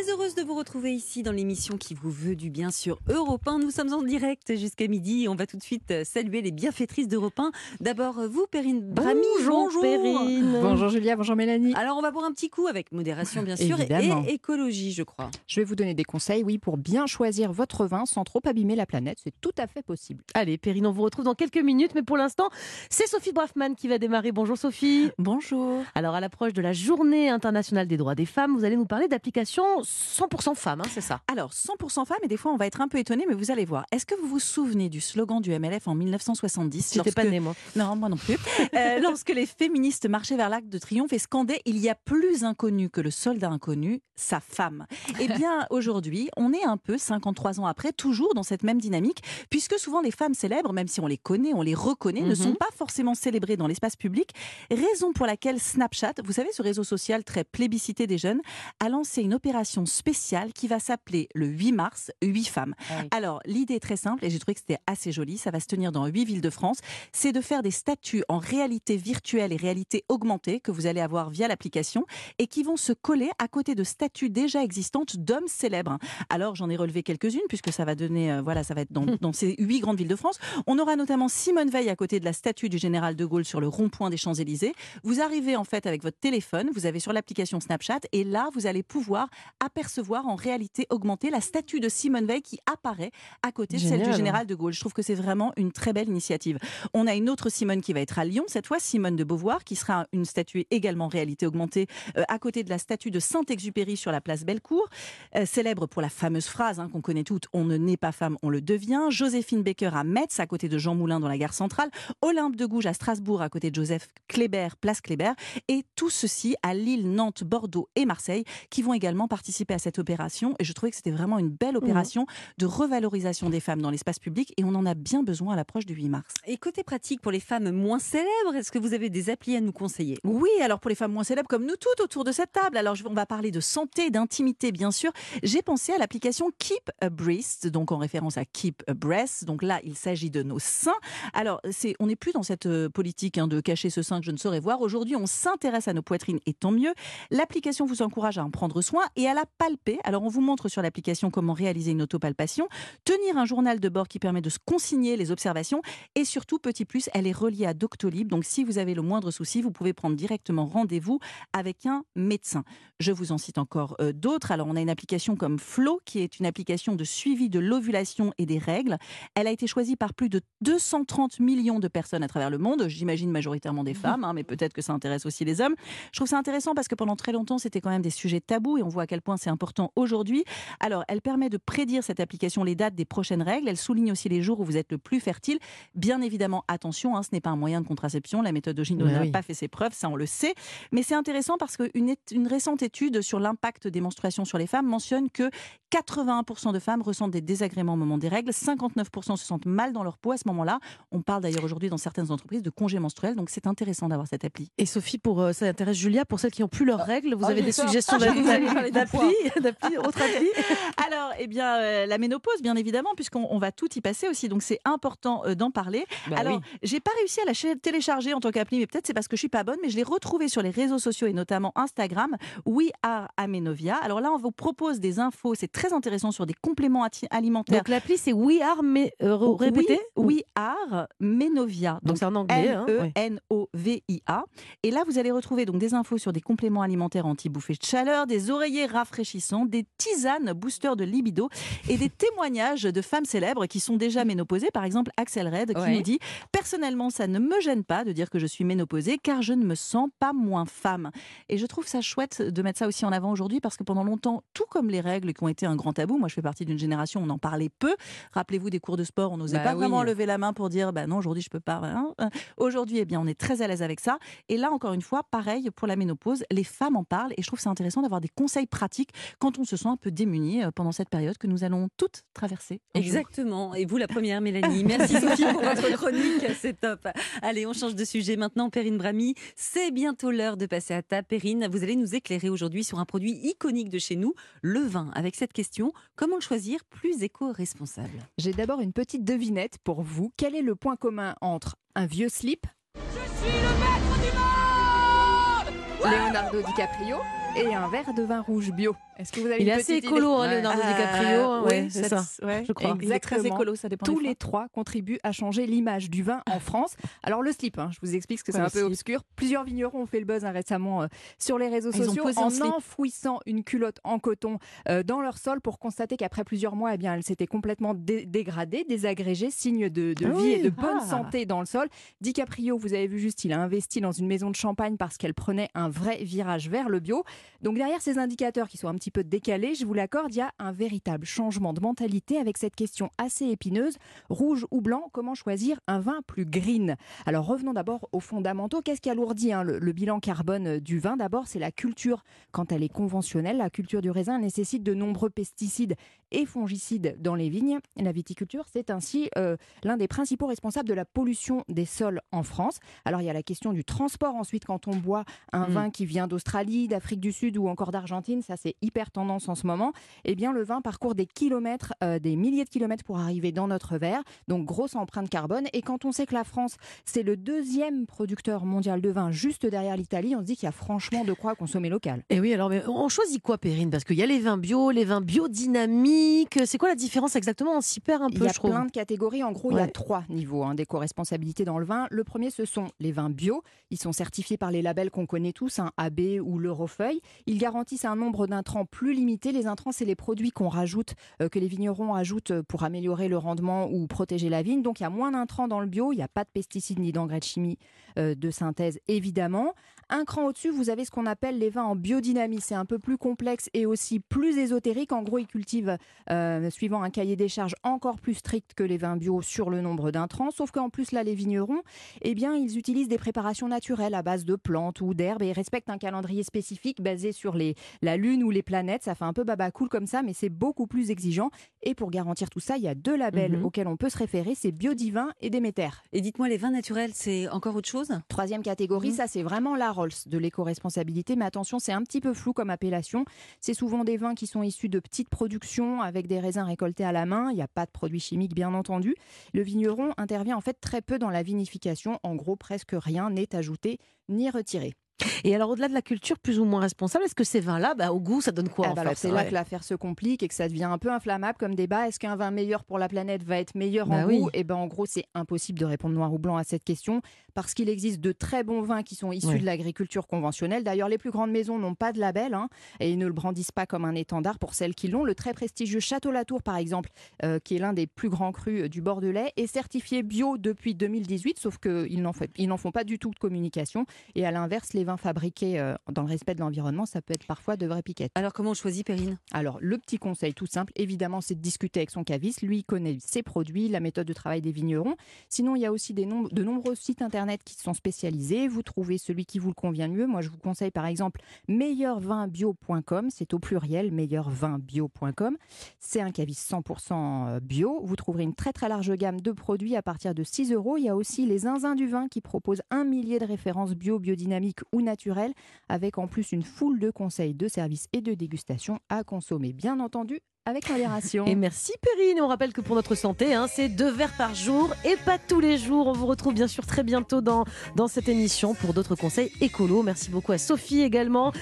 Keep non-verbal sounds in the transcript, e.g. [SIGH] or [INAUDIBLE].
Très heureuse de vous retrouver ici dans l'émission qui vous veut du bien sur Europe 1. Nous sommes en direct jusqu'à midi. On va tout de suite euh, saluer les bienfaitrices d'Europe 1. D'abord, euh, vous, Perrine Brami. Bonjour, Perrine. Bonjour Julia, bonjour Mélanie. Alors, on va boire un petit coup avec modération, bien sûr, Évidemment. et écologie, je crois. Je vais vous donner des conseils, oui, pour bien choisir votre vin sans trop abîmer la planète. C'est tout à fait possible. Allez, Perrine, on vous retrouve dans quelques minutes, mais pour l'instant, c'est Sophie Braffman qui va démarrer. Bonjour Sophie. Bonjour. Alors, à l'approche de la Journée internationale des droits des femmes, vous allez nous parler d'applications 100% femmes, hein, c'est ça? Alors, 100% femmes, et des fois on va être un peu étonné, mais vous allez voir. Est-ce que vous vous souvenez du slogan du MLF en 1970 J'étais pas née, moi. Non, moi non plus. Euh, [LAUGHS] lorsque les féministes marchaient vers l'Arc de Triomphe et scandaient Il y a plus inconnu que le soldat inconnu, sa femme. Eh bien, aujourd'hui, on est un peu, 53 ans après, toujours dans cette même dynamique, puisque souvent les femmes célèbres, même si on les connaît, on les reconnaît, ne Mhm. sont pas forcément célébrées dans l'espace public. Raison pour laquelle Snapchat, vous savez, ce réseau social très plébiscité des jeunes, a lancé une opération spéciale qui va s'appeler le 8 mars, 8 femmes. Ah oui. Alors, l'idée est très simple et j'ai trouvé que c'était assez joli. Ça va se tenir dans 8 villes de France. C'est de faire des statuts en réalité virtuelle et réalité augmentée que vous allez avoir via l'application et qui vont se coller à côté de statues déjà existantes d'hommes célèbres. Alors, j'en ai relevé quelques-unes puisque ça va donner, euh, voilà, ça va être dans, [LAUGHS] dans ces 8 grandes villes de France. On aura notamment Simone Veil à côté de la statue du général de Gaulle sur le rond-point des Champs-Élysées. Vous arrivez en fait avec votre téléphone, vous avez sur l'application Snapchat et là, vous allez pouvoir apercevoir en réalité augmentée la statue de Simone Veil qui apparaît à côté de celle du général de Gaulle. Je trouve que c'est vraiment une très belle initiative. On a une autre Simone qui va être à Lyon, cette fois Simone de Beauvoir, qui sera une statue également en réalité augmentée euh, à côté de la statue de Saint-Exupéry sur la place Bellecour, euh, célèbre pour la fameuse phrase hein, qu'on connaît toutes On ne naît pas femme, on le devient. Joséphine Baker à Metz, à côté de Jean Moulin dans la gare centrale. Olympe de Gouges à Strasbourg, à côté de Joseph Kléber, place Kléber. Et tout ceci à Lille, Nantes, Bordeaux et Marseille, qui vont également participer à cette opération. Et je trouvais que c'était vraiment une belle opération de revalorisation des femmes dans l'espace public. Et on en a bien besoin à l'approche du 8 mars. Et côté pratique, pour les femmes moins célèbres, est-ce que vous avez des applis à nous conseiller? Oui, alors pour les femmes moins célèbres comme nous toutes autour de cette table, alors on va parler de santé, d'intimité bien sûr. J'ai pensé à l'application Keep a Breast, donc en référence à Keep a Breast. Donc là, il s'agit de nos seins. Alors c'est, on n'est plus dans cette euh, politique hein, de cacher ce sein que je ne saurais voir. Aujourd'hui, on s'intéresse à nos poitrines et tant mieux. L'application vous encourage à en prendre soin et à la palper. Alors on vous montre sur l'application comment réaliser une autopalpation, tenir un journal de bord qui permet de se consigner les observations et surtout petit plus, elle est reliée à Doctolib. Donc si vous avez le moindre souci, vous pouvez prendre directement rendez-vous avec un médecin. Je vous en cite encore euh, d'autres. Alors on a une application comme Flow qui est une application de suivi de l'ovulation et des règles. Elle a été choisie par plus de 230 millions de personnes à travers le monde. J'imagine majoritairement des femmes, hein, mais peut-être que ça intéresse aussi les hommes. Je trouve ça intéressant parce que pendant très longtemps, c'était quand même des sujets tabous et on voit à quel point c'est important aujourd'hui. Alors, elle permet de prédire cette application les dates des prochaines règles. Elle souligne aussi les jours où vous êtes le plus fertile. Bien évidemment, attention, hein, ce n'est pas un moyen de contraception. La méthode Ogino n'a oui. pas fait ses preuves, ça on le sait. Mais c'est intéressant parce qu'une une récente étude sur l'impact des menstruations sur les femmes mentionne que 81% de femmes ressentent des désagréments au moment des règles, 59% se sentent mal dans leur peau à ce moment-là. On parle d'ailleurs aujourd'hui dans certaines entreprises de congés menstruels, donc c'est intéressant d'avoir cette appli. Et Sophie, pour euh, ça intéresse Julia, pour celles qui n'ont plus leurs règles, vous ah, avez des peur. suggestions Ah, d'appli, [LAUGHS] d'appli, autre appli? [LAUGHS] Alors, eh bien, euh, la ménopause, bien évidemment, puisqu'on on va tout y passer aussi, donc c'est important euh, d'en parler. Bah Alors, j'ai pas réussi à la ch- télécharger en tant qu'appli, mais peut-être c'est parce que je suis pas bonne, mais je l'ai retrouvée sur les réseaux sociaux et notamment Instagram. We are Amenovia. Alors là, on vous propose des infos, c'est très intéressant sur des compléments alimentaires. Donc l'appli c'est We Are, mais euh, re- répétez We, We are Menovia. Donc c'est en anglais. hein, ouais. N-E-N-O-V-I-A. Et là, vous allez retrouver donc des infos sur des compléments alimentaires anti-bouffées de chaleur, des oreillers rafraîchissants, des tisanes boosters de libido et des [LAUGHS] témoignages de femmes célèbres qui sont déjà ménopausées. Par exemple, Axel Red qui Ouais. nous dit Personnellement, ça ne me gêne pas de dire que je suis ménopausée car je ne me sens pas moins femme. Et je trouve ça chouette de mettre ça aussi en avant aujourd'hui parce que pendant longtemps, tout comme les règles qui ont été un grand tabou, moi je fais partie d'une génération où on en parlait peu. Rappelez-vous des cours de sport, on n'osait Bah pas oui. vraiment lever la main pour dire bah non, aujourd'hui je peux pas. hein. Euh, Aujourd'hui, eh bien, on est très à l'aise avec ça. Et là, encore une fois, pareil pour la ménopause, les femmes en parlent et je trouve ça intéressant d'avoir des conseils pratiques quand on se sent un peu démuni euh, pendant cette période que nous allons toutes traverser. jour. Exactement. Et vous, la première, Mélanie. Merci [LAUGHS] Sophie pour votre chronique. C'est top. Allez, on change de sujet maintenant. Perrine Brami, c'est bientôt l'heure de passer à ta Perrine. Vous allez nous éclairer aujourd'hui sur un produit iconique de chez nous, le vin. Avec cette question, comment le choisir plus éco-responsable? J'ai d'abord une petite devinette pour vous. Quel est le point commun entre un vieux slip? Leonardo DiCaprio et un verre de vin rouge bio. Est-ce que vous avez Il une est assez écolo, hein. Leonardo Euh, DiCaprio. hein, ouais, c'est ça. ouais, je crois. Exact, très Exactement. écolo, ça dépend Tous des les fois. trois contribuent à changer l'image du vin en France. Alors le slip, hein, je vous explique parce que c'est un peu slip obscur. Plusieurs vignerons ont fait le buzz hein, récemment euh, sur les réseaux Ah, ils sociaux en slip. enfouissant une culotte en coton euh, dans leur sol pour constater qu'après plusieurs mois, eh bien, elle s'était complètement dé- dégradée, désagrégée, signe de, de Ah vie oui, et de bonne ah. santé dans le sol. DiCaprio, vous avez vu juste, il a investi dans une maison de champagne parce qu'elle prenait un vrai virage vers le bio. Donc derrière ces indicateurs qui sont un petit peu décalés, je vous l'accorde, il y a un véritable changement de mentalité avec cette question assez épineuse. Rouge ou blanc, comment choisir un vin plus green? Alors revenons d'abord aux fondamentaux. Qu'est-ce qui alourdit hein, le, le bilan carbone euh, du vin? D'abord, c'est la culture. Quand elle est conventionnelle, la culture du raisin nécessite de nombreux pesticides et fongicides dans les vignes. La viticulture, c'est ainsi euh, l'un des principaux responsables de la pollution des sols en France. Alors il y a la question du transport ensuite quand on boit un Mm. vin qui vient d'Australie, d'Afrique du Sud ou encore d'Argentine, ça c'est hyper tendance en ce moment. Eh bien le vin parcourt des kilomètres, euh, des milliers de kilomètres pour arriver dans notre verre, donc grosse empreinte carbone. Et quand on sait que la France c'est le deuxième producteur mondial de vin juste derrière l'Italie, on se dit qu'il y a franchement de quoi consommer local. Et oui, alors mais on choisit quoi, Perrine? Parce qu'il y a les vins bio, les vins biodynamiques. C'est quoi la différence exactement? On s'y perd un Il peu, y a je trouve. plein de catégories. En gros, il y a trois niveaux hein, d'éco-responsabilité dans le vin. Le premier, ce sont les vins bio. Ils sont certifiés par les labels qu'on connaît tous, un AB ou l'Eurofeuille. Ils garantissent un nombre d'intrants plus limité. Les intrants, c'est les produits qu'on rajoute, euh, que les vignerons ajoutent euh, pour améliorer le rendement ou protéger la vigne. Donc, il y a moins d'intrants dans le bio. Il n'y a pas de pesticides ni d'engrais de chimie euh, de synthèse, évidemment. Un cran au-dessus, vous avez ce qu'on appelle les vins en biodynamie. C'est un peu plus complexe et aussi plus ésotérique. En gros, ils cultivent suivant un cahier des charges encore plus strict que les vins bio sur le nombre d'intrants. Sauf qu'en plus, là, les vignerons, eh bien, ils utilisent des préparations naturelles à base de plantes ou d'herbes et respectent un calendrier spécifique basé sur les, la Lune ou les planètes. Ça fait un peu baba cool comme ça, mais c'est beaucoup plus exigeant. Et pour garantir tout ça, il y a deux labels Mhm. auxquels on peut se référer c'est Biodivin et Déméter. Et dites-moi, les vins naturels, c'est encore autre chose? Troisième catégorie, Mhm. ça c'est vraiment la Rolls de l'éco-responsabilité, mais attention, c'est un petit peu flou comme appellation. C'est souvent des vins qui sont issus de petites productions avec des raisins récoltés à la main. Il n'y a pas de produits chimiques, bien entendu. Le vigneron intervient en fait très peu dans la vinification. En gros, presque rien n'est ajouté ni retiré. Et alors, au-delà de la culture plus ou moins responsable, est-ce que ces vins-là, bah, au goût, ça donne quoi Ah en bah fait? c'est là Ouais. que l'affaire se complique et que ça devient un peu inflammable comme débat. Est-ce qu'un vin meilleur pour la planète va être meilleur Bah en oui. goût Et ben en gros c'est impossible de répondre noir ou blanc à cette question parce qu'il existe de très bons vins qui sont issus de l'agriculture conventionnelle. D'ailleurs les plus grandes maisons n'ont pas de label hein, et ils ne le brandissent pas comme un étendard pour celles qui l'ont. Le très prestigieux Château Latour par exemple, euh, qui est l'un des plus grands crus euh, du Bordelais, est certifié bio depuis 2018, sauf qu'ils n'en font pas du tout de communication. Et à l'inverse, les vins fabriqués euh, dans le respect de l'environnement, ça peut être parfois de vraies piquettes. Alors, comment on choisit, Perrine? Alors, le petit conseil tout simple, évidemment, c'est de discuter avec son caviste. Lui, il connaît ses produits, la méthode de travail des vignerons. Sinon, il y a aussi des nom- de nombreux sites internet qui sont spécialisés. Vous trouvez celui qui vous le convient le mieux. Moi, je vous conseille par exemple meilleurvinbio.com. C'est au pluriel, meilleurvinbio.com. C'est un caviste 100% bio. Vous trouverez une très très large gamme de produits à partir de 6 euros. Il y a aussi les Zinzins du vin qui proposent un millier de références bio, biodynamiques ou naturelles, avec en plus une foule de conseils de services et de dégustation à consommer, bien entendu, avec modération. [LAUGHS] Et merci Perrine. On rappelle que pour notre santé, hein, c'est deux verres par jour et pas tous les jours. On vous retrouve bien sûr très bientôt dans, dans cette émission pour d'autres conseils écolos. Merci beaucoup à Sophie également.